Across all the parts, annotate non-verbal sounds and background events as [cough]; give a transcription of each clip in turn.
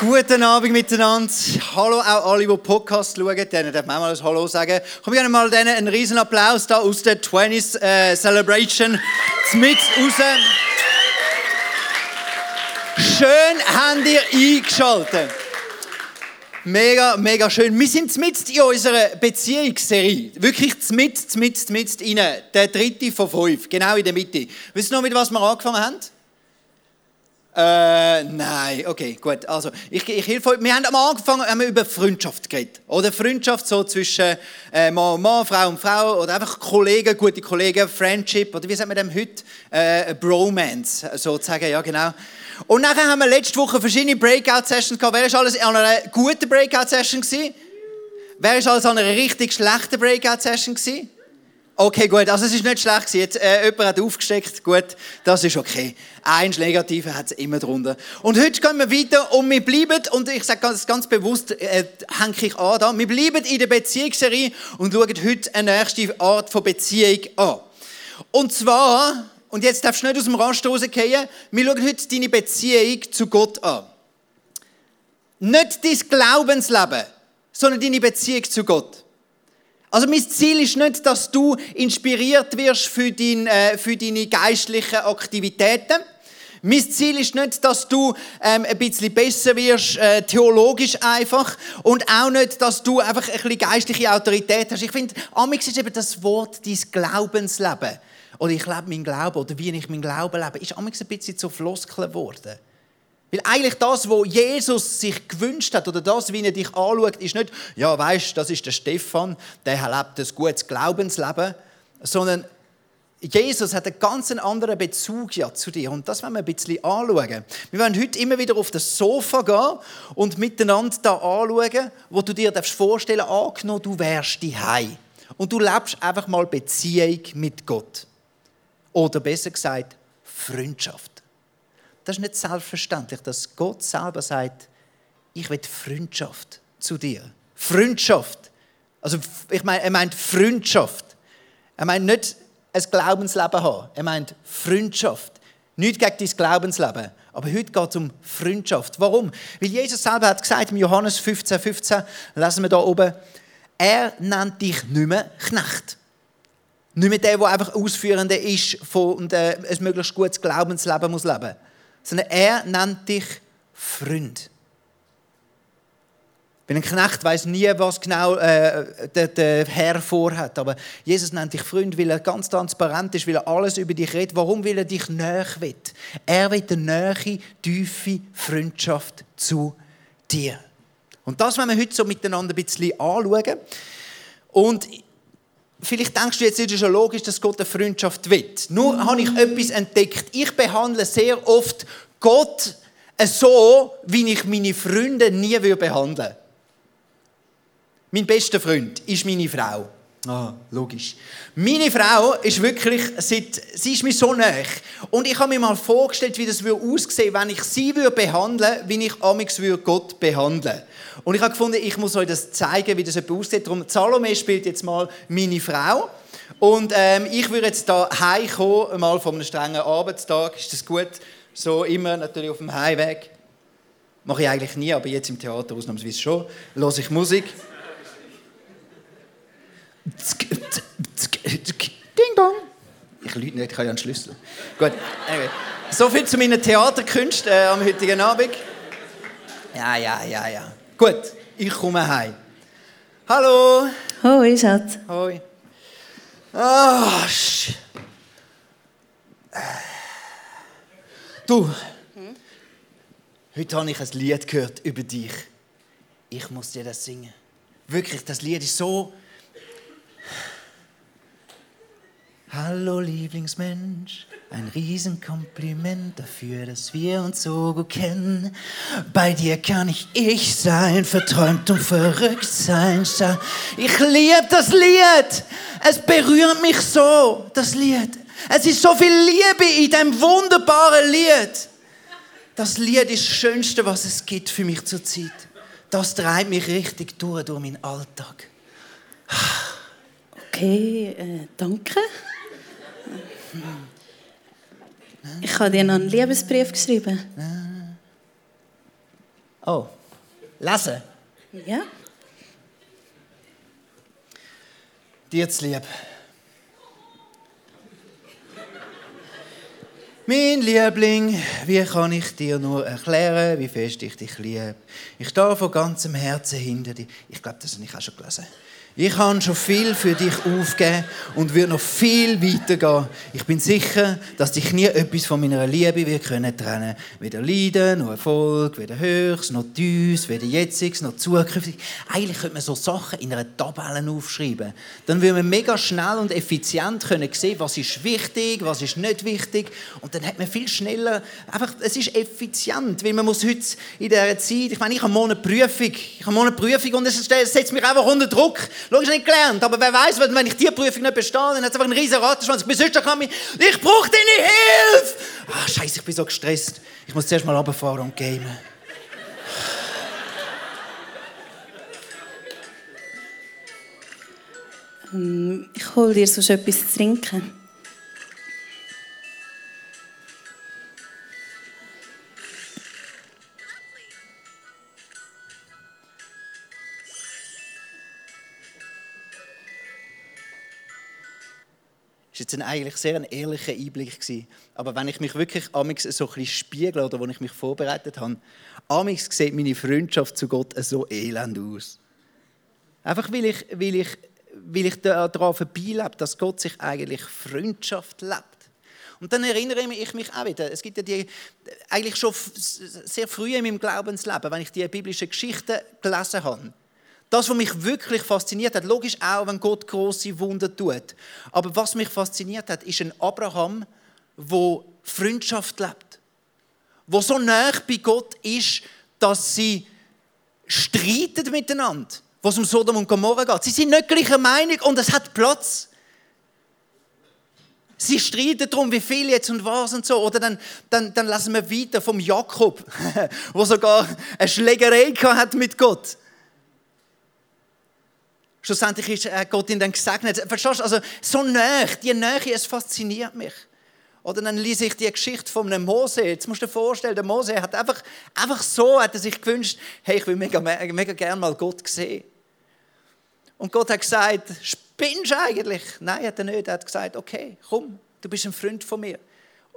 Guten Abend miteinander. Hallo auch alle, die Podcast schauen. Denen darf man auch mal ein Hallo sagen. Komm gerne mal denen einen riesen Applaus da aus der 20th äh, Celebration mit raus. Schön habt ihr eingeschaltet. Mega, mega schön. Wir sind mit in unserer Beziehungsserie. Wirklich mit, mit, mit rein. Der dritte von fünf. Genau in der Mitte. Wisst ihr noch, mit was wir angefangen haben? Äh, nein, okay, gut. Also, ich, ich helfe euch. Wir haben am Anfang haben wir über Freundschaft geredet. Oder Freundschaft so zwischen äh, Mann, Mann, Frau und Frau. Oder einfach Kollegen, gute Kollegen, Friendship. Oder wie sagt man dem heute? Äh, Bromance, sozusagen, ja, genau. Und nachher haben wir letzte Woche verschiedene Breakout-Sessions gehabt. Wer war alles an einer guten Breakout-Session? Wer war alles an einer richtig schlechten Breakout-Session? Okay, gut, also es ist nicht schlecht Jetzt, äh, jemand hat aufgesteckt, gut, das ist okay. Ein Negativer hat es immer drunter. Und heute gehen wir weiter und wir bleiben, und ich sage ganz, ganz bewusst, äh, hänge ich an da, wir bleiben in der Beziehungsserie und schauen heute eine nächste Art von Beziehung an. Und zwar, und jetzt darfst du nicht aus dem Rast rausgehen, wir schauen heute deine Beziehung zu Gott an. Nicht dein Glaubensleben, sondern deine Beziehung zu Gott. Also mein Ziel ist nicht, dass du inspiriert wirst für, dein, äh, für deine geistlichen Aktivitäten. Mein Ziel ist nicht, dass du ähm, ein bisschen besser wirst, äh, theologisch einfach. Und auch nicht, dass du einfach ein bisschen geistliche Autorität hast. Ich finde, amix ist eben das Wort dein Glaubensleben. Oder ich lebe mein Glauben, oder wie ich mein Glauben lebe, ist amix ein bisschen zu Floskeln geworden. Weil eigentlich das, was Jesus sich gewünscht hat, oder das, wie er dich anschaut, ist nicht, ja, weißt, das ist der Stefan, der lebt ein gutes Glaubensleben, sondern Jesus hat einen ganz anderen Bezug ja zu dir. Und das wollen wir ein bisschen anschauen. Wir werden heute immer wieder auf das Sofa gehen und miteinander da anschauen, wo du dir vorstellen darfst, angenommen, du wärst die Und du lebst einfach mal Beziehung mit Gott. Oder besser gesagt, Freundschaft. Das ist nicht selbstverständlich, dass Gott selber sagt, ich will Freundschaft zu dir. Freundschaft. Also ich meine, er meint Freundschaft. Er meint nicht ein Glaubensleben haben. Er meint Freundschaft. Nicht gegen dein Glaubensleben. Aber heute geht es um Freundschaft. Warum? Weil Jesus selber hat gesagt, im Johannes 15, 15, lesen wir da oben, er nennt dich nicht mehr Knecht. Nicht mehr der, der einfach Ausführender ist und äh, ein möglichst gutes Glaubensleben muss leben sondern er nennt dich Freund. Weil ein Knecht weiß nie, was genau äh, der, der, Herr vorhat. Aber Jesus nennt dich Freund, weil er ganz transparent ist, weil er alles über dich redet. Warum will er dich näher will? Er will eine nähe, tiefe Freundschaft zu dir. Und das wollen wir heute so miteinander ein bisschen anschauen. Und vielleicht denkst du jetzt, es ist schon logisch, dass Gott eine Freundschaft will. Nur habe ich etwas entdeckt. Ich behandle sehr oft Gott so, wie ich meine Freunde nie behandeln würde. Mein bester Freund ist meine Frau. Ah, logisch. Meine Frau ist wirklich, sie ist mir so nah. Und ich habe mir mal vorgestellt, wie das aussehen würde, wenn ich sie behandeln würde, wie ich amix Gott behandeln Und ich habe gefunden, ich muss euch das zeigen, wie das aussieht. Darum, Salome spielt jetzt mal meine Frau. Und ähm, ich würde jetzt da heimkommen, mal von einem strengen Arbeitstag. Ist das gut? So immer natürlich auf dem Heimweg. Mache ich eigentlich nie, aber jetzt im Theater ausnahmsweise schon. Höre ich Musik. Ding dong. Ich lüge nicht, ich habe ja einen Schlüssel. Gut, anyway. So viel zu meinen Theaterkünsten äh, am heutigen Abend. Ja, ja, ja, ja. Gut, ich komme heim. Hallo. Hoi, Schatz. Hoi. Ah, oh, Du, hm? heute habe ich ein Lied gehört über dich. Ich muss dir das singen. Wirklich, das Lied ist so. Hallo Lieblingsmensch, ein Riesenkompliment dafür, dass wir uns so gut kennen. Bei dir kann ich ich sein, verträumt und verrückt sein. Ich liebe das Lied. Es berührt mich so, das Lied. Es ist so viel Liebe in dem wunderbaren Lied. Das Lied ist das Schönste, was es gibt für mich zur Zeit. Das treibt mich richtig durch, durch meinen Alltag. Okay, äh, danke. Ich habe dir noch einen Liebesbrief geschrieben. Oh, lesen. Ja. Dir zu lieb. Mein Liebling, wie kann ich dir nur erklären, wie fest ich dich liebe? Ich stehe von ganzem Herzen hinter dir. Ich glaube, das habe ich auch schon gelesen. Ich habe schon viel für dich aufgegeben und würde noch viel weiter gehen. Ich bin sicher, dass dich nie etwas von meiner Liebe wir können trennen. Weder Leiden, noch Erfolg, weder Höchst, noch Tiefs, weder Jetziges, noch Zukünftig. Eigentlich könnte man so Sachen in einer Tabelle aufschreiben. Dann würde man mega schnell und effizient können sehen, was ist wichtig, was ist nicht wichtig. Und dann hat man viel schneller, einfach, es ist effizient, weil man muss heute in dieser Zeit, ich meine, ich habe morgen eine Prüfung, ich habe morgen eine Prüfung und es setzt mich einfach unter Druck. Logisch nicht gelernt, aber wer weiß, wenn ich diese Prüfung nicht bestehe, dann hat es einfach einen riesen Rattenschwanz. Ich bin sonst kann ich, ich brauche deine Hilfe! Ah, Scheiße, ich bin so gestresst. Ich muss zuerst mal runterfahren und gamen. Ähm, ich hole dir sonst etwas zu trinken. War jetzt ein eigentlich sehr ein ehrlicher Einblick gewesen. Aber wenn ich mich wirklich so ein bisschen spiegel oder wo ich mich vorbereitet habe, amix sieht meine Freundschaft zu Gott so elend aus. Einfach weil ich, weil ich, weil ich daran vorbeilebe, dass Gott sich eigentlich Freundschaft lebt. Und dann erinnere ich mich auch wieder, es gibt ja die, eigentlich schon sehr früh in meinem Glaubensleben, wenn ich die biblischen Geschichten gelesen habe, das, was mich wirklich fasziniert hat, logisch auch, wenn Gott große Wunder tut. Aber was mich fasziniert hat, ist ein Abraham, wo Freundschaft lebt, wo so nah bei Gott ist, dass sie streiten miteinander, was um Sodom und Gomorra geht. Sie sind nicht gleicher Meinung und es hat Platz. Sie streiten darum, wie viel jetzt und was und so. Oder dann, dann, dann lassen wir weiter vom Jakob, [laughs] wo sogar eine Schlägerei hat mit Gott Schlussendlich ist äh, Gott ihn dann gesegnet. Verstehst du? Also, so nah, die Nähe, es fasziniert mich. Oder dann lese ich die Geschichte von einem Mose. Jetzt musst du dir vorstellen, der Mose hat einfach, einfach so hat er sich gewünscht, hey, ich will mega, mega gerne mal Gott sehen. Und Gott hat gesagt, spinnst du eigentlich? Nein, hat er nicht. Er hat gesagt, okay, komm, du bist ein Freund von mir.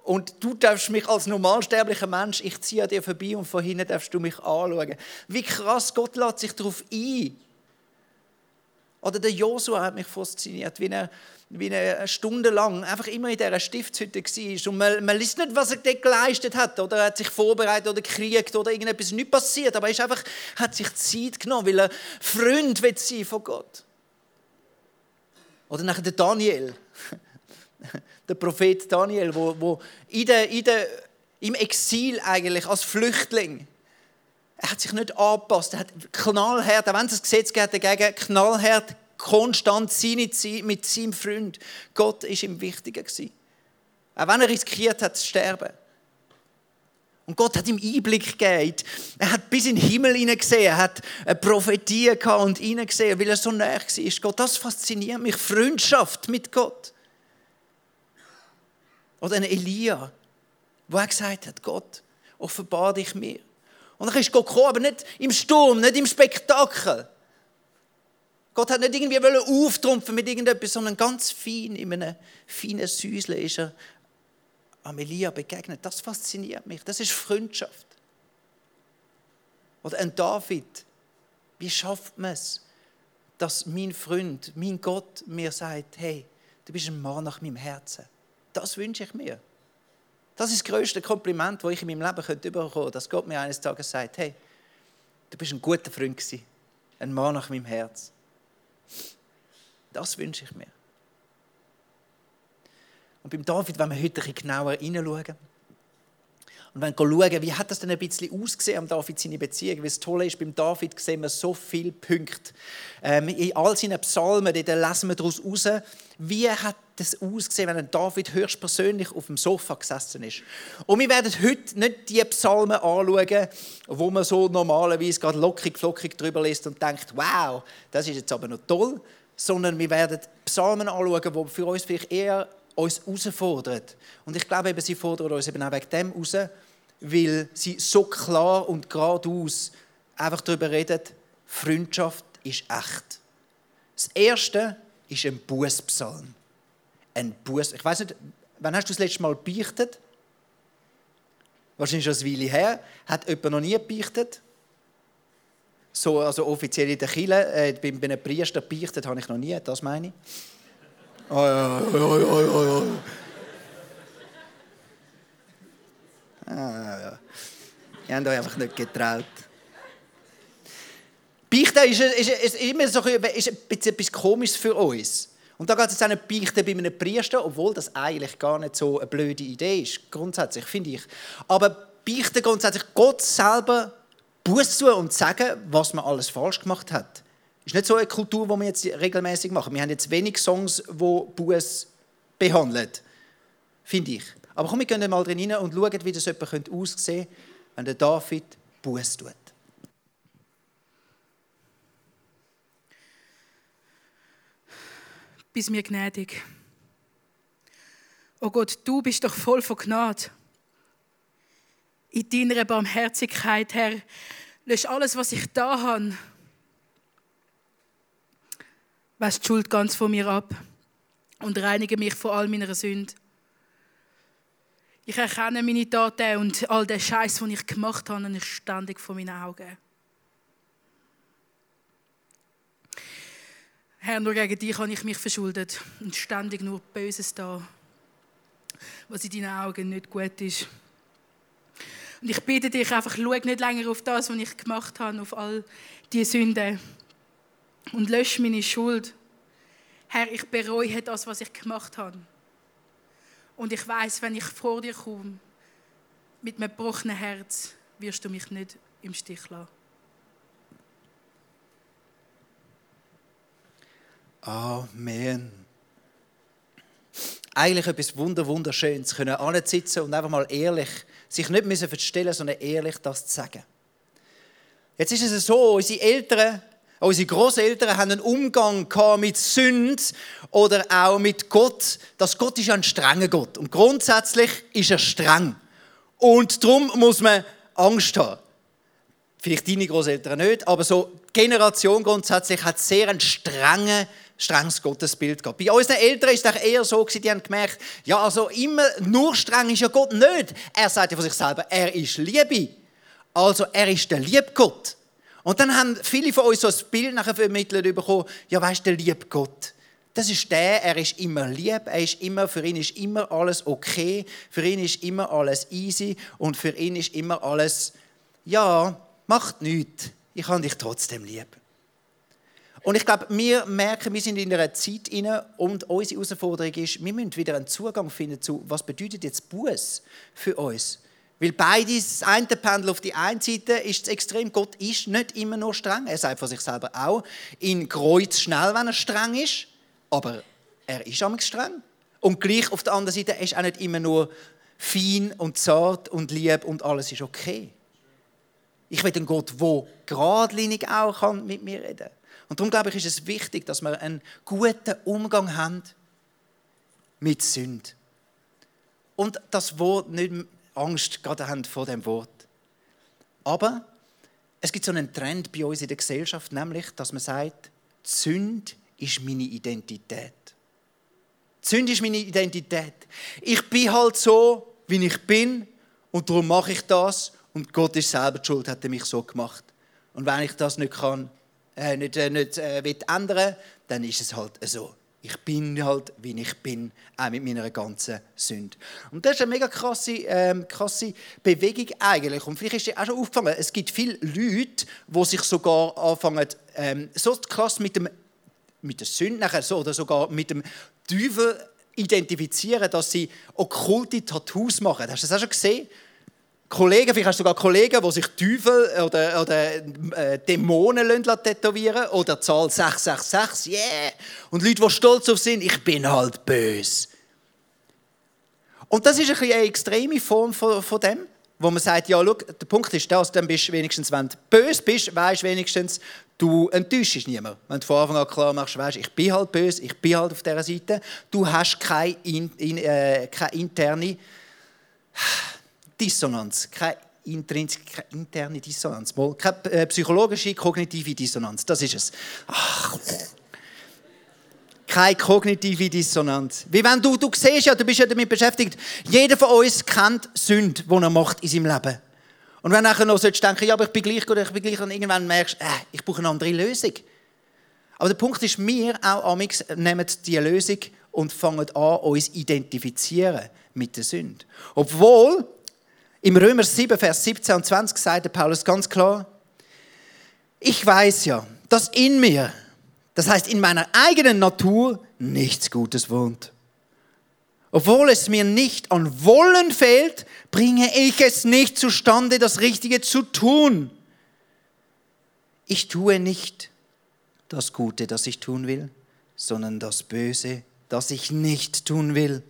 Und du darfst mich als normalsterblicher Mensch, ich ziehe an dir vorbei und von hinten darfst du mich anschauen. Wie krass, Gott lädt sich darauf ein. Oder der Josua hat mich fasziniert, wie er, wie er stundenlang einfach immer in dieser Stiftshütte war. Und man, man liest nicht, was er dort geleistet hat. Oder er hat sich vorbereitet oder gekriegt oder irgendetwas nicht passiert. Aber er ist einfach, hat sich Zeit genommen, weil er Freund will sein von Gott. Oder nachher der Daniel, [laughs] der Prophet Daniel, wo, wo in der, in der, im Exil eigentlich als Flüchtling er hat sich nicht angepasst. Er hat knallhart, auch wenn es ein Gesetz geht dagegen, knallhart, konstant seine Zeit mit seinem Freund. Gott war ihm wichtiger. Auch wenn er riskiert hat zu sterben. Und Gott hat ihm Einblick gegeben. Er hat bis in den Himmel hineingesehen. Er hat eine Prophetie gehabt und hineingesehen, weil er so nah war. Gott, das fasziniert mich. Freundschaft mit Gott. Oder ein Elia, wo er gesagt hat, Gott, offenbar dich mir. Und dann ist Gott gekommen, aber nicht im Sturm, nicht im Spektakel. Gott hat nicht irgendwie auftrumpfen mit irgendetwas, sondern ganz fein, in einem feinen Säusel ist er Amelia begegnet. Das fasziniert mich. Das ist Freundschaft. Oder ein David. Wie schafft man es, dass mein Freund, mein Gott mir sagt, hey, du bist ein Mann nach meinem Herzen. Das wünsche ich mir. Das ist das größte Kompliment, das ich in meinem Leben bekommen könnte, dass Gott mir eines Tages sagt, hey, du bist ein guter Freund ein Mann nach meinem Herz. Das wünsche ich mir. Und beim David, wenn wir heute ein bisschen genauer hineinschauen, und wenn wir schauen, wie hat das denn ein bisschen ausgesehen am David seine Beziehung? Weil das Tolle ist, beim David sehen wir so viele Punkte. Ähm, in all seinen Psalmen, da lesen wir daraus heraus, wie hat das ausgesehen, wenn David höchstpersönlich auf dem Sofa gesessen ist. Und wir werden heute nicht die Psalmen anschauen, wo man so normalerweise gerade lockig, flockig drüber liest und denkt, wow, das ist jetzt aber noch toll, sondern wir werden Psalmen anschauen, die für uns vielleicht eher uns herausfordern. Und ich glaube, eben, sie fordern uns eben auch wegen dem heraus, weil sie so klar und geradeaus einfach darüber redet, Freundschaft ist echt. Das erste ist ein Bußpsalm. Ein Buß. Ich weiß nicht, wann hast du das letzte Mal beichtet? Wahrscheinlich schon eine Weile her. Hat jemand noch nie beichtet? So, also offiziell in der Kirche, äh, bei, bei einem Priester beichtet habe ich noch nie, das meine ich. Oh, ja, ja, ja, ja, ja. Ah, ja. Ihr habt euch einfach nicht getraut. Beichten ist, ist, ist, immer so, ist ein bisschen etwas Komisches für uns. Und da geht es jetzt auch nicht bei einem Priester, obwohl das eigentlich gar nicht so eine blöde Idee ist, grundsätzlich, finde ich. Aber Beichten grundsätzlich Gott selber Buß zu und sagen, was man alles falsch gemacht hat. Ist nicht so eine Kultur, die wir jetzt regelmäßig machen. Wir haben jetzt wenig Songs, die Buß behandeln, finde ich. Aber komm, wir gehen mal drin rein und schauen, wie das jemand aussehen könnte, wenn der David Buß tut. Bis mir gnädig. O oh Gott, du bist doch voll von Gnade. In deiner Barmherzigkeit, Herr, lösch alles, was ich da habe. Wasch die Schuld ganz von mir ab und reinige mich von all meiner Sünden. Ich erkenne meine Taten und all den Scheiß, den ich gemacht habe, ständig vor meinen Augen. Herr, nur gegen dich habe ich mich verschuldet und ständig nur Böses da, was in deinen Augen nicht gut ist. Und ich bitte dich einfach, schau nicht länger auf das, was ich gemacht habe, auf all die Sünden und lösche meine Schuld. Herr, ich bereue das, was ich gemacht habe. Und ich weiß, wenn ich vor dir komme, mit einem gebrochenen Herz, wirst du mich nicht im Stich lassen. Amen. Eigentlich etwas Wunder Wunderschönes, können alle sitzen und einfach mal ehrlich, sich nicht müssen verstellen, sondern ehrlich das zu sagen. Jetzt ist es so, unsere Eltern Unsere Großeltern haben einen Umgang mit Sünd oder auch mit Gott. Das Gott ist ein strenger Gott und grundsätzlich ist er streng. Und darum muss man Angst haben. Vielleicht deine Großeltern nicht, aber so die Generation grundsätzlich hat sehr ein strengen strenges Gottesbild gehabt. Bei unseren Eltern ist es eher so, die haben gemerkt, ja, also immer nur streng ist ja Gott nicht. Er sagt ja von sich selber, er ist Liebe. Also er ist der Liebgott. Und dann haben viele von uns so ein Bild nachher vermittelt bekommen, ja weißt du, der liebe Gott. Das ist der, er ist immer lieb, er ist immer, für ihn ist immer alles okay, für ihn ist immer alles easy und für ihn ist immer alles, ja, macht nichts, ich habe dich trotzdem lieb. Und ich glaube, wir merken, wir sind in einer Zeit inne und unsere Herausforderung ist, wir müssen wieder einen Zugang finden zu, was bedeutet jetzt Buß für uns? Weil beides, das eine Pendel auf die einen Seite ist das Extrem, Gott ist nicht immer nur streng. Er sagt von sich selber auch, in Kreuz schnell, wenn er streng ist, aber er ist am streng. Und gleich auf der anderen Seite ist er auch nicht immer nur fein und zart und lieb und alles ist okay. Ich will einen Gott, der geradlinig auch kann mit mir reden kann. Und darum glaube ich, ist es wichtig, dass wir einen guten Umgang haben mit Sünd. Und das Wort nicht Angst gerade haben vor dem Wort. Aber es gibt so einen Trend bei uns in der Gesellschaft, nämlich, dass man sagt, die Sünde ist meine Identität. Die Sünde ist meine Identität. Ich bin halt so, wie ich bin und darum mache ich das und Gott ist selber schuld, hat er mich so gemacht. Und wenn ich das nicht kann, äh, nicht, äh, nicht äh, ändern dann ist es halt so. Ich bin halt, wie ich bin, auch mit meiner ganzen Sünde. Und das ist eine mega krasse, ähm, krasse Bewegung eigentlich. Und vielleicht ist dir auch schon aufgefallen, es gibt viele Leute, die sich sogar anfangen, ähm, so krass mit, dem, mit der Sünde nachher so, oder sogar mit dem Teufel identifizieren, dass sie okkulte Tattoos machen. Hast du das auch schon gesehen? Kollegen, vielleicht hast du sogar Kollegen, die sich Teufel oder, oder äh, Dämonen tätowieren oder Zahl 666, yeah. Und Leute, die stolz auf sind, ich bin halt böse. Und das ist ein eine extreme Form von, von dem, wo man sagt, ja, schau, der Punkt ist das, du wenigstens, wenn du böse bist, weißt wenigstens, du enttäuschst niemanden. Wenn du von Anfang an klar machst, weißt ich bin halt böse, ich bin halt auf dieser Seite, du hast keine, in, in, äh, keine interne Dissonanz, keine, keine interne Dissonanz, keine äh, psychologische, kognitive Dissonanz. Das ist es. Ach, keine kognitive Dissonanz. Wie wenn du, du siehst ja, du bist ja damit beschäftigt, jeder von uns kennt Sünde, die er macht in seinem Leben. Und wenn du nachher noch denken ja, aber ich bin gleich gut, ich bin gleich, und irgendwann merkst äh, ich brauche eine andere Lösung. Aber der Punkt ist, wir auch amix nehmen diese Lösung und fangen an, uns identifizieren mit der Sünde. Obwohl, im Römer 7, Vers 17 und 20 sagt Paulus ganz klar, ich weiß ja, dass in mir, das heißt in meiner eigenen Natur, nichts Gutes wohnt. Obwohl es mir nicht an Wollen fehlt, bringe ich es nicht zustande, das Richtige zu tun. Ich tue nicht das Gute, das ich tun will, sondern das Böse, das ich nicht tun will.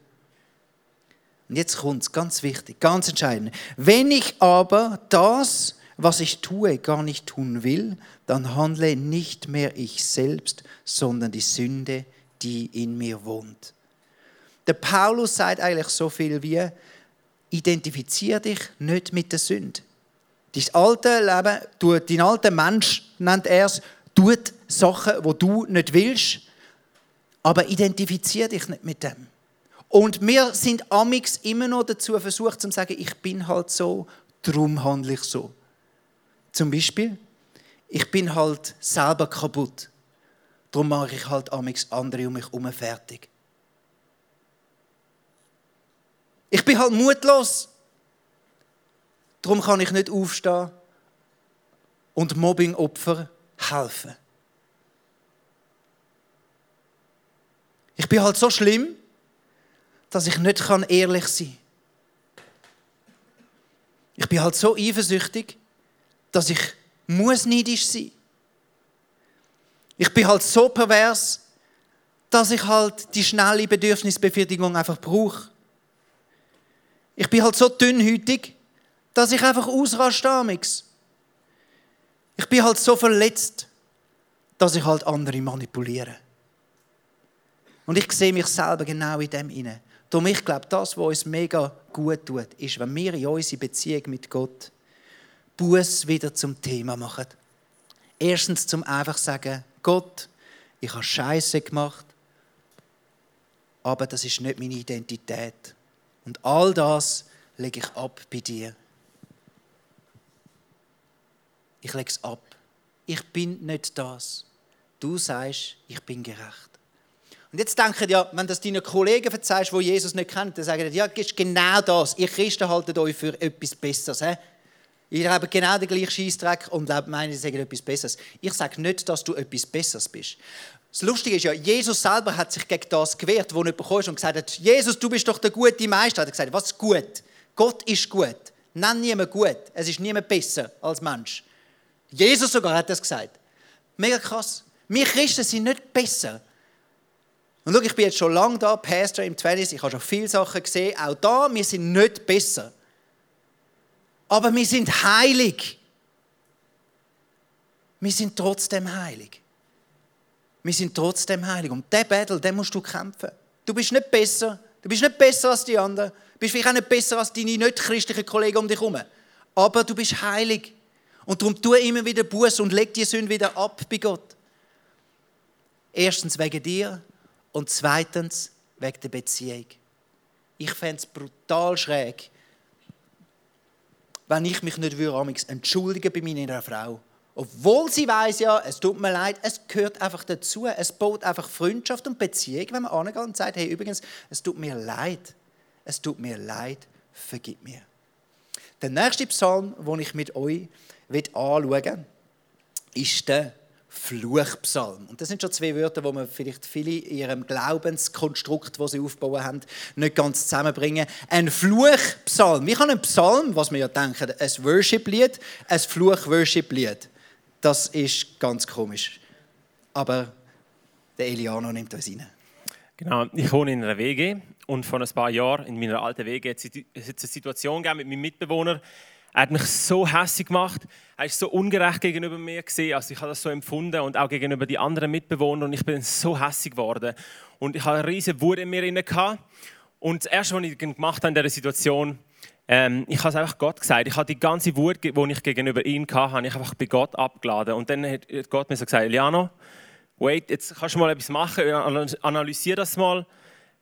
Und jetzt kommt es ganz wichtig, ganz entscheidend. Wenn ich aber das, was ich tue, gar nicht tun will, dann handle nicht mehr ich selbst, sondern die Sünde, die in mir wohnt. Der Paulus sagt eigentlich so viel wie, identifiziere dich nicht mit der Sünde. Dein alte Leben, dein alter Mensch, nennt er es, tut Sachen, wo du nicht willst, aber identifiziere dich nicht mit dem. Und wir sind amix immer noch dazu versucht, zu sagen, ich bin halt so, darum handle ich so. Zum Beispiel, ich bin halt selber kaputt. Darum mache ich halt amix andere um mich herum fertig. Ich bin halt mutlos. Darum kann ich nicht aufstehen und Mobbingopfer helfen. Ich bin halt so schlimm, dass ich nicht ehrlich sein kann. Ich bin halt so eifersüchtig, dass ich muss neidisch sein. Ich bin halt so pervers, dass ich halt die schnelle Bedürfnisbefriedigung einfach brauche. Ich bin halt so dünnhütig, dass ich einfach ausraste damals. Ich bin halt so verletzt, dass ich halt andere manipuliere. Und ich sehe mich selber genau in dem inne. Darum ich glaube, das, was uns mega gut tut, ist, wenn wir in unserer Beziehung mit Gott Buß wieder zum Thema machen. Erstens zum einfach sagen, Gott, ich habe Scheiße gemacht, aber das ist nicht meine Identität. Und all das lege ich ab bei dir. Ich lege es ab. Ich bin nicht das. Du sagst, ich bin gerecht. Und jetzt denken ja, wenn das deinen Kollegen erzählst, die Jesus nicht kennen, dann sagen die, ja, ist genau das. Ihr Christen haltet euch für etwas Besseres. He? Ihr habt genau den gleichen Scheißdreck und meinen, sie sagen etwas Besseres. Ich sage nicht, dass du etwas Besseres bist. Das Lustige ist ja, Jesus selber hat sich gegen das gewehrt, wo nicht bekommst und gesagt hat, Jesus, du bist doch der gute Meister. Er hat gesagt, was ist gut? Gott ist gut. Nenn niemand gut. Es ist niemand besser als Mensch. Jesus sogar hat das gesagt. Mega krass. Wir Christen sind nicht besser. Und schau, ich bin jetzt schon lange da, Pastor im 20 ich habe schon viele Sachen gesehen. Auch da, wir sind nicht besser. Aber wir sind heilig. Wir sind trotzdem heilig. Wir sind trotzdem heilig. Und der Battle, den musst du kämpfen. Du bist nicht besser. Du bist nicht besser als die anderen. Du bist vielleicht auch nicht besser als deine nicht christlichen Kollegen um dich herum. Aber du bist heilig. Und darum tu immer wieder Buß und leg die Sünde wieder ab bei Gott. Erstens wegen dir und zweitens wegen der Beziehung. Ich fände es brutal schräg, wenn ich mich nicht würde, entschuldigen bei meiner Frau obwohl sie weiß ja, es tut mir leid, es gehört einfach dazu. Es baut einfach Freundschaft und Beziehung, wenn man angeht und sagt, hey, übrigens, es tut mir leid. Es tut mir leid, vergib mir. Der nächste Psalm, den ich mit euch anschauen will, ist der Fluchpsalm. Und das sind schon zwei Wörter, wo man vielleicht viele in ihrem Glaubenskonstrukt, das sie aufbauen haben, nicht ganz zusammenbringen. Ein Fluchpsalm. Wie kann ein Psalm, was wir ja denken, ein Worship-Lied, ein Fluch-Worship-Lied das ist ganz komisch. Aber der Eliano nimmt uns rein. Genau, ich wohne in einer WG und vor ein paar Jahren in meiner alten WG hat es eine Situation mit meinem Mitbewohner. Er hat mich so hässlich gemacht, er ist so ungerecht gegenüber mir also ich habe das so empfunden und auch gegenüber den anderen Mitbewohnern und ich bin so hässlich geworden und ich habe eine riesige Wut in mir Und das erste, was ich gemacht habe in dieser Situation, ähm, ich habe es einfach Gott gesagt. Ich habe die ganze Wut, die ich gegenüber ihm hatte, habe ich einfach bei Gott abgeladen. Und dann hat Gott mir so gesagt, Liano, wait, jetzt kannst du mal etwas machen, analysiere das mal.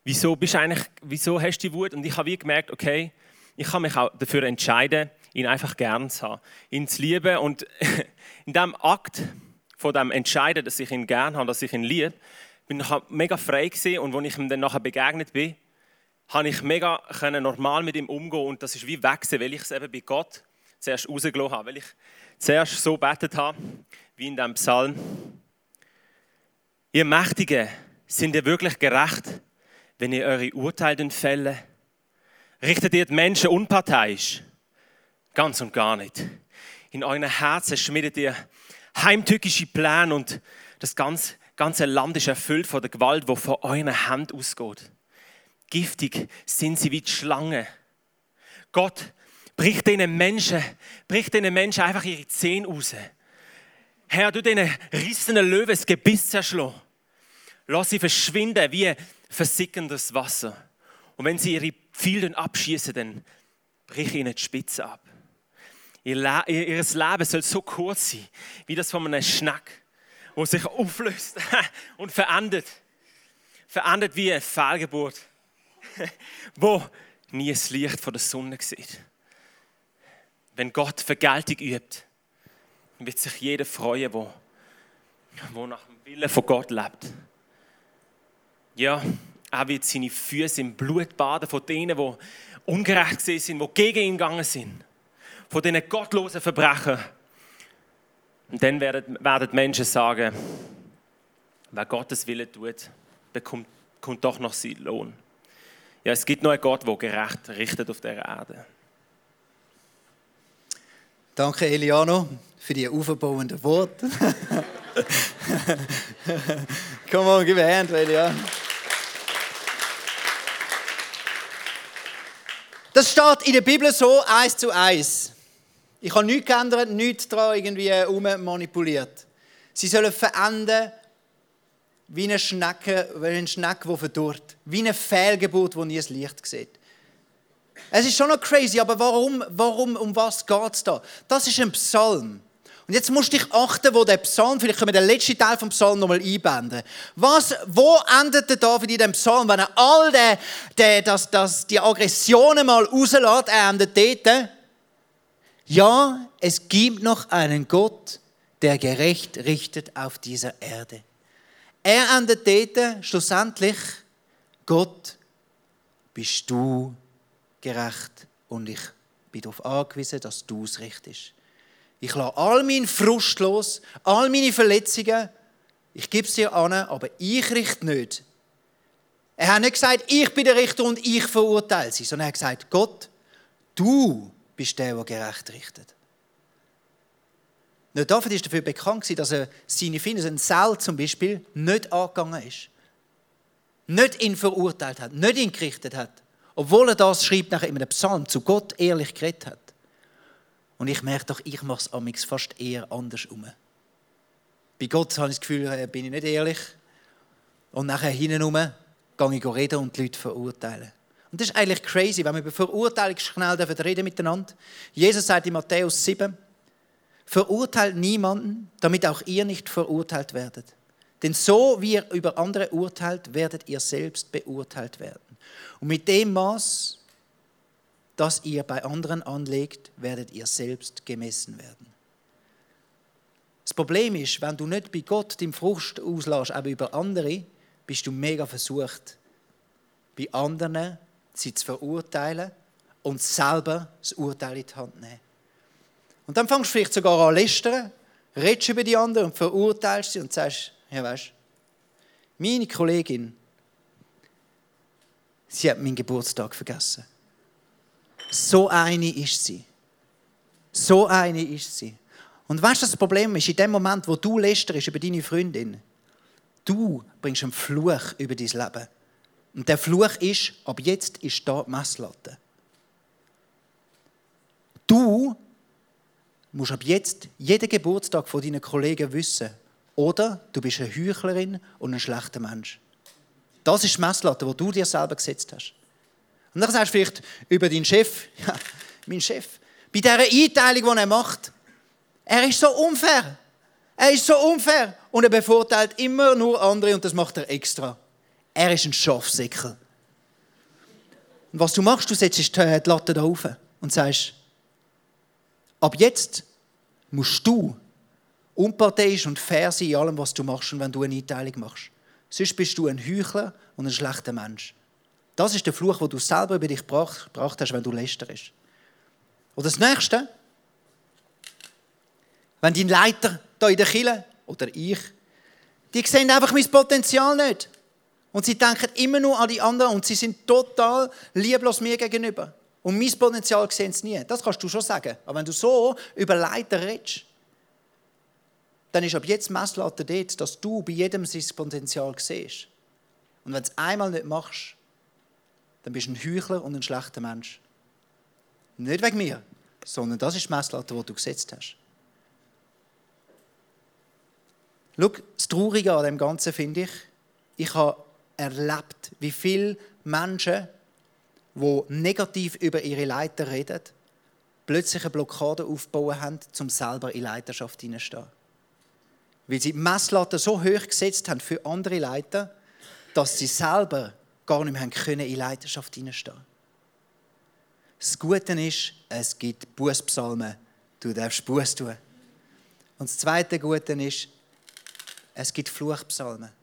Wieso, bist eigentlich, wieso hast du die Wut? Und ich habe wie gemerkt, okay, ich kann mich auch dafür entscheiden, ihn einfach gern zu haben, ihn zu lieben. Und [laughs] in diesem Akt von dem Entscheiden, dass ich ihn gern habe, dass ich ihn liebe, bin ich mega frei gewesen. Und als ich ihm dann nachher begegnet bin, habe ich mega normal mit ihm umgehen und das ist wie wechseln, weil ich es eben bei Gott zuerst rausgelassen habe, weil ich zuerst so betet habe, wie in diesem Psalm. Ihr Mächtigen, sind ihr wirklich gerecht, wenn ihr eure Urteile fällt? Richtet ihr die Menschen unparteiisch? Ganz und gar nicht. In euren Herzen schmiedet ihr heimtückische Pläne und das ganze, ganze Land ist erfüllt von der Gewalt, die von eurer Hand ausgeht. Giftig sind sie wie die Schlange. Gott bricht diesen Menschen, bricht diesen Menschen einfach ihre Zähne raus. Herr, du diesen rissenen Löwen das Gebiss zerschlagen. Lass sie verschwinden wie versickerndes Wasser. Und wenn sie ihre Pfeile abschießen, dann brich ihnen die Spitze ab. Ihr, Le ihr Leben soll so kurz sein, wie das von einem Schnack, wo sich auflöst [laughs] und verändert. Verändert wie eine Fehlgeburt, [laughs] wo nie das Licht von der Sonne sieht. Wenn Gott Vergeltung übt, wird sich jeder freuen, wo, wo nach dem Willen von Gott lebt. Ja, er wird seine Füße im Blut baden von denen, die ungerecht sind, die gegen ihn gegangen sind. Von diesen gottlosen Verbrechern. Und dann werden, werden Menschen sagen, wer Gottes Wille tut, bekommt, bekommt doch noch seinen Lohn. Ja, es gibt noch einen Gott, der gerecht richtet auf dieser Erde. Danke, Eliano, für die aufbauenden Worte. [laughs] Come on, give a hand, Eliano. Das steht in der Bibel so eins zu eins. Ich habe nichts geändert, nichts daran irgendwie manipuliert. Sie sollen verenden wie eine Schnecke, wie ein Schneck, der verdurrt. Wie eine Fehlgeburt, die nie das Licht sieht. Es ist schon noch crazy, aber warum, warum um was geht es da? Das ist ein Psalm. Und jetzt musst du dich achten, wo der Psalm, vielleicht können wir den letzten Teil vom Psalm nochmal einbinden. Was, wo endet der David in dem Psalm, wenn er all die, die, das, das, die Aggressionen mal rauslässt, er endet dort. Ja, es gibt noch einen Gott, der gerecht richtet auf dieser Erde. Er endet dort schlussendlich, Gott, bist du gerecht und ich bin darauf angewiesen, dass du es richtest. Ich lasse all meinen Frust los, all meine Verletzungen. Ich gebe sie an, aber ich richte nicht. Er hat nicht gesagt, ich bin der Richter und ich verurteile sie, sondern er hat gesagt, Gott, du bist der, der gerecht richtet. Nur David ist dafür bekannt, dass er seine Finder, ein Saul zum Beispiel, nicht angegangen ist. Nicht ihn verurteilt hat, nicht ihn gerichtet hat. Obwohl er das schreibt nachher in einem Psalm, zu Gott ehrlich geredet hat. Und ich merke doch, ich mache es fast eher andersrum. Bei Gott habe ich das Gefühl, äh, bin ich nicht ehrlich. Und nachher hintenrum gehe ich reden und die Leute verurteilen. Und das ist eigentlich crazy, wenn wir über Verurteilung schnell reden miteinander. Jesus sagt in Matthäus 7, verurteilt niemanden, damit auch ihr nicht verurteilt werdet. Denn so wie ihr über andere urteilt, werdet ihr selbst beurteilt werden. Und mit dem Maß, das ihr bei anderen anlegt, werdet ihr selbst gemessen werden. Das Problem ist, wenn du nicht bei Gott den Frust auslässt, aber über andere, bist du mega versucht, bei anderen sie zu verurteilen und selber das Urteil in die Hand zu nehmen. Und dann fängst du vielleicht sogar an lästern, redest über die anderen und verurteilst sie und sagst, ja weißt, meine Kollegin, sie hat meinen Geburtstag vergessen. So eine ist sie. So eine ist sie. Und weißt du, das Problem ist, in dem Moment, wo du lästerst über deine Freundin, du bringst einen Fluch über dein Leben. Und der Fluch ist, ab jetzt ist da die Messlatte. Du musst ab jetzt jeden Geburtstag von deinen Kollegen wissen, oder du bist eine Heuchlerin und ein schlechter Mensch. Das ist die Messlatte, die du dir selber gesetzt hast. Und dann sagst du vielleicht über deinen Chef, [laughs] ja, mein Chef, bei dieser Einteilung, die er macht, er ist so unfair. Er ist so unfair und er bevorteilt immer nur andere und das macht er extra. Er ist ein Schafsäckel. Und was du machst, du setzt die Latte da auf und sagst, ab jetzt musst du unparteiisch und fair sein in allem, was du machst und wenn du eine Einteilung machst. Sonst bist du ein Heuchler und ein schlechter Mensch. Das ist der Fluch, den du selber über dich gebracht hast, wenn du lästerst. Und das Nächste, wenn dein Leiter hier in der Kille oder ich, die sehen einfach mein Potenzial nicht. Und sie denken immer nur an die anderen und sie sind total lieblos mir gegenüber. Und mein Potenzial sehen sie nie. Das kannst du schon sagen. Aber wenn du so über Leiter redest, dann ist ab jetzt Messlatte dort, dass du bei jedem sein Potenzial siehst. Und wenn du es einmal nicht machst, dann bist du ein Heuchler und ein schlechter Mensch. Nicht wegen mir, sondern das ist die Messlatte, die du gesetzt hast. Schau, das Traurige an dem Ganzen finde ich, ich habe erlebt, wie viele Menschen, die negativ über ihre Leiter reden, plötzlich eine Blockade aufbauen haben, um selber in Leiterschaft hineinzustehen. Weil sie die Messlatte so hoch gesetzt haben für andere Leiter, dass sie selber gar nicht mehr können in Leiterschaft hineinstehen Das Gute ist, es gibt Bußpsalmen. Du darfst Buß tun. Und das zweite Gute ist, es gibt Fluchpsalmen.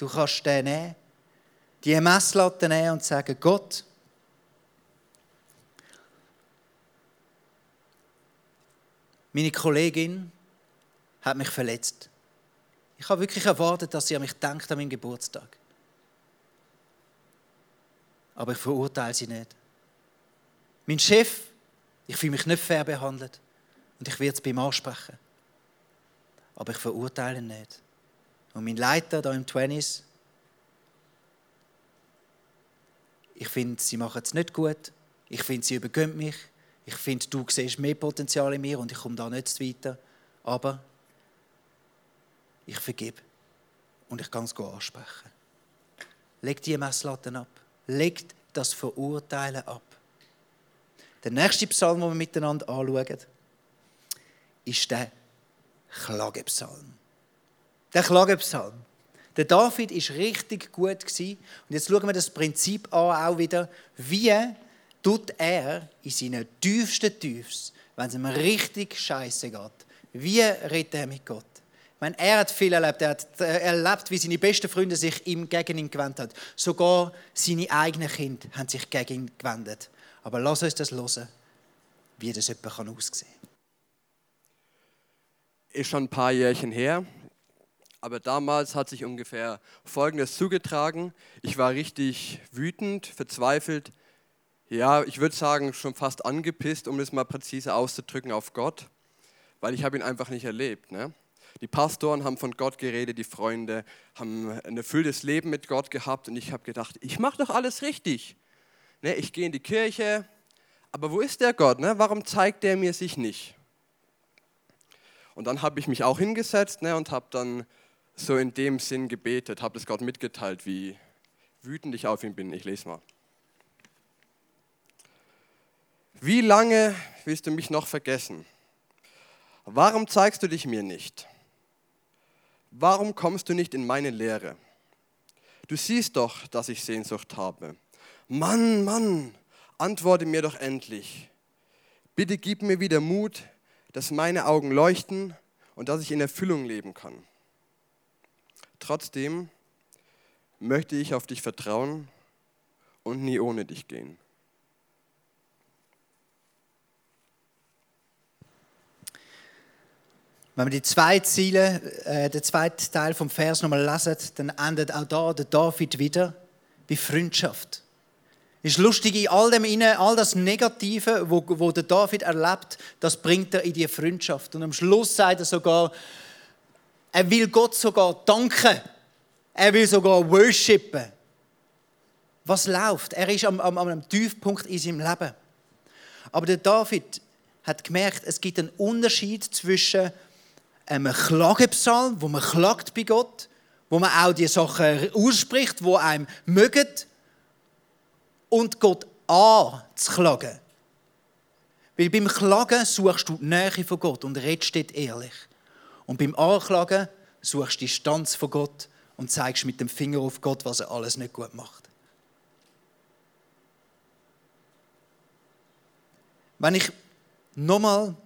Du kannst den nehmen, die Messlatte nehmen und sagen, Gott, meine Kollegin hat mich verletzt. Ich habe wirklich erwartet, dass sie an mich denkt an meinen Geburtstag. Aber ich verurteile sie nicht. Mein Chef, ich fühle mich nicht fair behandelt und ich werde es bei ihm ansprechen. Aber ich verurteile ihn nicht. Und mein Leiter da im Twenties, ich finde, sie machen es nicht gut. Ich finde, sie übergehen mich. Ich finde, du siehst mehr Potenzial in mir und ich komme da nicht weiter. Aber ich vergib und ich kann es ansprechen. Leg die Messlatten ab. Leg das Verurteilen ab. Der nächste Psalm, den wir miteinander anschauen, ist der Klagepsalm. Der Klagepsalm. Der David ist richtig gut. Und jetzt schauen wir das Prinzip an, auch wieder. Wie tut er in seinen tiefsten Tiefs, wenn es ihm richtig scheiße geht, wie redet er mit Gott? meine, er hat viel erlebt. Er hat erlebt, wie seine besten Freunde sich ihm gegen ihn gewendet haben. Sogar seine eigenen Kinder haben sich gegen ihn gewendet. Aber lass uns das hören, wie das etwa aussehen kann. Ist schon ein paar Jährchen her, aber damals hat sich ungefähr Folgendes zugetragen. Ich war richtig wütend, verzweifelt, ja, ich würde sagen, schon fast angepisst, um das mal präzise auszudrücken, auf Gott, weil ich habe ihn einfach nicht erlebt. Ne? Die Pastoren haben von Gott geredet, die Freunde haben ein erfülltes Leben mit Gott gehabt und ich habe gedacht, ich mache doch alles richtig. Ne, ich gehe in die Kirche, aber wo ist der Gott? Ne? Warum zeigt der mir sich nicht? Und dann habe ich mich auch hingesetzt ne, und habe dann so in dem Sinn gebetet, habe es Gott mitgeteilt, wie wütend ich auf ihn bin. Ich lese mal. Wie lange willst du mich noch vergessen? Warum zeigst du dich mir nicht? Warum kommst du nicht in meine Lehre? Du siehst doch, dass ich Sehnsucht habe. Mann, Mann, antworte mir doch endlich. Bitte gib mir wieder Mut, dass meine Augen leuchten und dass ich in Erfüllung leben kann. Trotzdem möchte ich auf dich vertrauen und nie ohne dich gehen. Wenn wir die zwei Ziele, äh, den zweiten Teil vom Vers nochmal lesen, dann endet auch da der David wieder bei Freundschaft. Ist lustig, in all dem inne, all das Negative, wo, wo der David erlebt, das bringt er in die Freundschaft. Und am Schluss sagt er sogar, er will Gott sogar danken. Er will sogar worshipen. Was läuft? Er ist am, am, am Tiefpunkt in seinem Leben. Aber der David hat gemerkt, es gibt einen Unterschied zwischen einem Klagepsalm, wo man klagt bei Gott, wo man auch die Sachen ausspricht, wo einem mögen und Gott anzuklagen. Weil beim Klagen suchst du die Nähe von Gott und redest dort ehrlich. Und beim Anklagen suchst du die Distanz von Gott und zeigst mit dem Finger auf Gott, was er alles nicht gut macht. Wenn ich nochmal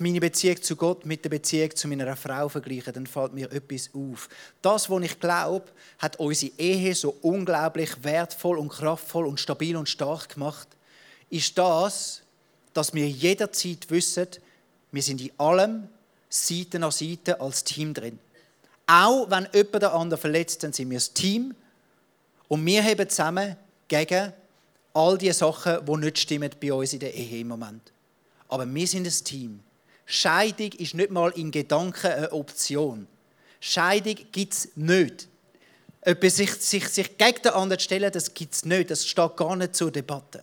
meine Beziehung zu Gott mit der Beziehung zu meiner Frau vergleichen, dann fällt mir etwas auf. Das, was ich glaube, hat unsere Ehe so unglaublich wertvoll und kraftvoll und stabil und stark gemacht, ist das, dass wir jederzeit wissen, wir sind in allem Seite an Seite als Team drin. Auch wenn jemand der andere verletzt, dann sind wir das Team und wir haben zusammen gegen all die Sachen, die nicht stimmen bei uns in der Ehe im Moment. Aber wir sind ein Team. Scheidung ist nicht mal in Gedanken eine Option. Scheidung gibt es nicht. Etwas sich, sich, sich gegen den anderen stellen, das gibt es nicht. Das steht gar nicht zur Debatte.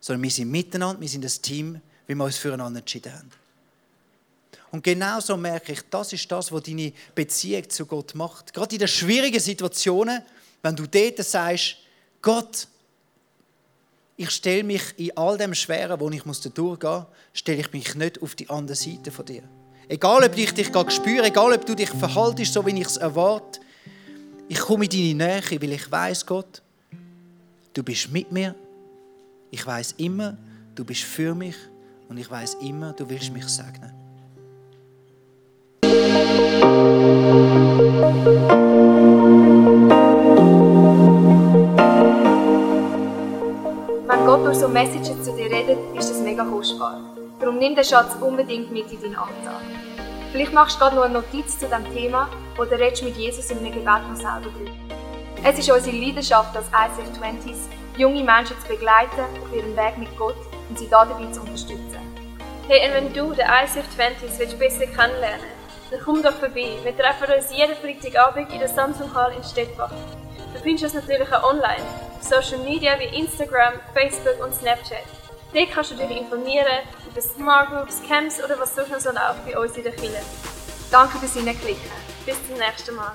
Sondern wir sind miteinander, wir sind ein Team, wie wir uns füreinander entschieden haben. Und genau so merke ich, das ist das, was deine Beziehung zu Gott macht. Gerade in den schwierigen Situationen, wenn du dort sagst, Gott, ich stelle mich in all dem Schweren, wo ich durchgehen muss, stelle ich mich nicht auf die andere Seite von dir. Egal, ob ich dich gerade spüre, egal, ob du dich verhaltest, so wie ich es erwarte, ich komme in deine Nähe, weil ich weiß, Gott, du bist mit mir. Ich weiß immer, du bist für mich und ich weiß immer, du willst mich segnen. Gott durch so Messages zu dir redet, ist das mega kostbar. Darum nimm den Schatz unbedingt mit in deinen Alltag. Vielleicht machst du gerade noch eine Notiz zu diesem Thema oder redest mit Jesus in einem Gebet noch selber drüber. Es ist unsere Leidenschaft als ICF 20s, junge Menschen zu begleiten auf ihrem Weg mit Gott und sie dabei zu unterstützen. Hey, und wenn du den ICF 20s willst besser kennenlernen dann komm doch vorbei. Wir treffen uns jeden Freitagabend in der Samsung Hall in Stettbach. Du findest uns natürlich auch online, auf Social Media wie Instagram, Facebook und Snapchat. Dort kannst du dich informieren über Smart Groups, Camps oder was sonst noch so läuft bei uns in der Kirche. Danke fürs Hineinklicken. Bis zum nächsten Mal.